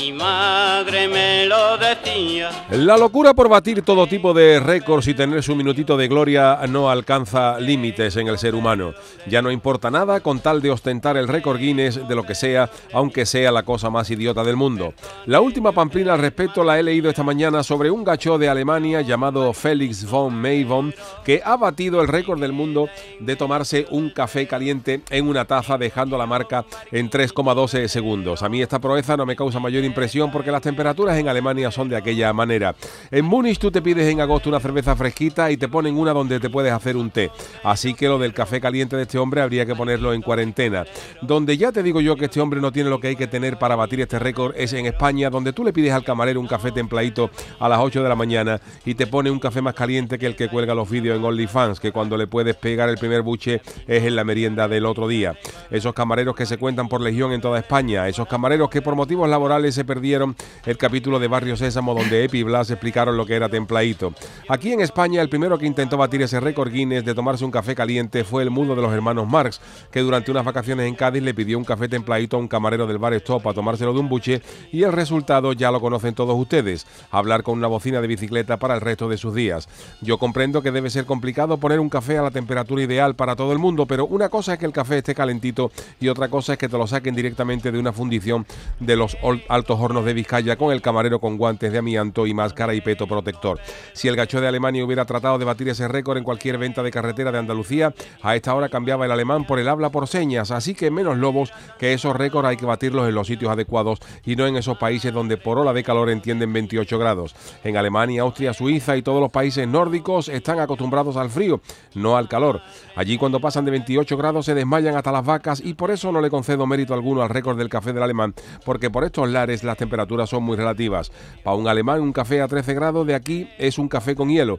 mi madre me lo decía. La locura por batir todo tipo de récords y tener su minutito de gloria no alcanza límites en el ser humano. Ya no importa nada con tal de ostentar el récord Guinness de lo que sea, aunque sea la cosa más idiota del mundo. La última pamplina al respecto la he leído esta mañana sobre un gacho de Alemania llamado Felix von Mayvon que ha batido el récord del mundo de tomarse un café caliente en una taza dejando la marca en 3,12 segundos. A mí esta proeza no me causa mayor impresión porque las temperaturas en Alemania son de aquella manera. En Múnich tú te pides en agosto una cerveza fresquita y te ponen una donde te puedes hacer un té. Así que lo del café caliente de este hombre habría que ponerlo en cuarentena. Donde ya te digo yo que este hombre no tiene lo que hay que tener para batir este récord es en España, donde tú le pides al camarero un café templadito a las 8 de la mañana y te pone un café más caliente que el que cuelga los vídeos en OnlyFans, que cuando le puedes pegar el primer buche es en la merienda del otro día. Esos camareros que se cuentan por legión en toda España, esos camareros que por motivos laborales perdieron el capítulo de Barrio Sésamo donde Epi Blas explicaron lo que era templadito. Aquí en España el primero que intentó batir ese récord Guinness de tomarse un café caliente fue el mundo de los hermanos Marx, que durante unas vacaciones en Cádiz le pidió un café templadito a un camarero del bar Stop a tomárselo de un buche y el resultado ya lo conocen todos ustedes, hablar con una bocina de bicicleta para el resto de sus días. Yo comprendo que debe ser complicado poner un café a la temperatura ideal para todo el mundo, pero una cosa es que el café esté calentito y otra cosa es que te lo saquen directamente de una fundición de los altos hornos de Vizcaya con el camarero con guantes de amianto y máscara y peto protector. Si el gacho de Alemania hubiera tratado de batir ese récord en cualquier venta de carretera de Andalucía, a esta hora cambiaba el alemán por el habla por señas, así que menos lobos que esos récords hay que batirlos en los sitios adecuados y no en esos países donde por ola de calor entienden 28 grados. En Alemania, Austria, Suiza y todos los países nórdicos están acostumbrados al frío, no al calor. Allí cuando pasan de 28 grados se desmayan hasta las vacas y por eso no le concedo mérito alguno al récord del café del alemán, porque por estos lares las temperaturas son muy relativas. Para un alemán un café a 13 grados de aquí es un café con hielo.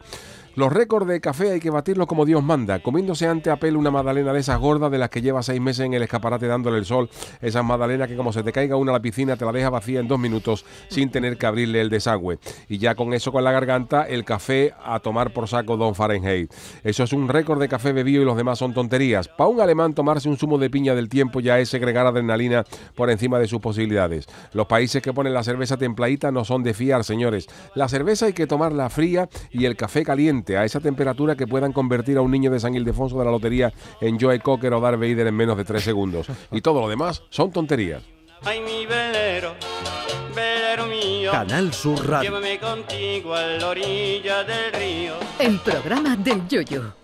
Los récords de café hay que batirlos como Dios manda, comiéndose ante a pelo una magdalena de esas gordas de las que lleva seis meses en el escaparate dándole el sol, esas magdalenas que como se te caiga una a la piscina te la deja vacía en dos minutos sin tener que abrirle el desagüe. Y ya con eso con la garganta, el café a tomar por saco Don Fahrenheit. Eso es un récord de café bebido y los demás son tonterías. Para un alemán tomarse un zumo de piña del tiempo ya es segregar adrenalina por encima de sus posibilidades. Los países que ponen la cerveza templadita no son de fiar, señores. La cerveza hay que tomarla fría y el café caliente a esa temperatura que puedan convertir a un niño de San Ildefonso de la lotería en Joe Cocker o Darth Vader en menos de tres segundos. Y todo lo demás son tonterías. Ay, mi velero, velero mío. Canal Sur Radio. Llévame contigo a la orilla del río. El programa del Yoyo.